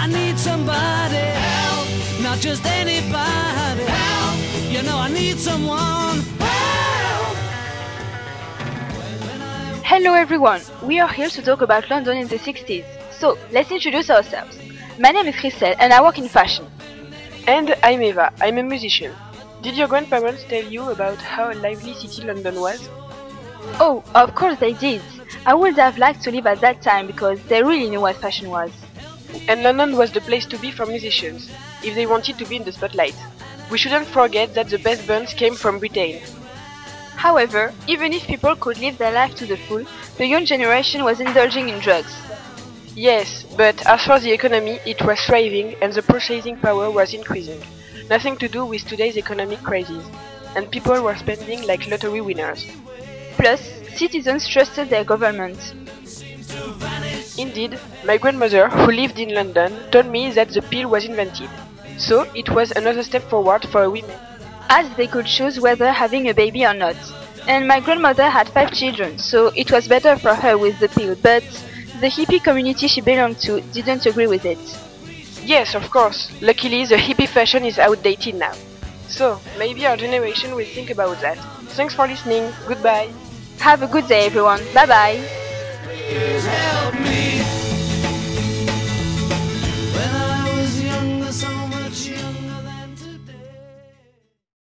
I need somebody help, not just anybody help. You know I need someone help. Hello everyone, we are here to talk about London in the 60s. So, let's introduce ourselves. My name is Christelle and I work in fashion. And I'm Eva, I'm a musician. Did your grandparents tell you about how lively city London was? Oh, of course they did. I would have liked to live at that time because they really knew what fashion was. And London was the place to be for musicians, if they wanted to be in the spotlight. We shouldn't forget that the best bands came from Britain. However, even if people could live their life to the full, the young generation was indulging in drugs. Yes, but as for the economy, it was thriving and the purchasing power was increasing. Nothing to do with today's economic crisis. And people were spending like lottery winners. Plus, citizens trusted their government. Indeed, my grandmother, who lived in London, told me that the pill was invented. So it was another step forward for women. As they could choose whether having a baby or not. And my grandmother had five children, so it was better for her with the pill, but the hippie community she belonged to didn't agree with it. Yes, of course. Luckily, the hippie fashion is outdated now. So, maybe our generation will think about that. Thanks for listening. Goodbye. Have a good day everyone. Bye bye.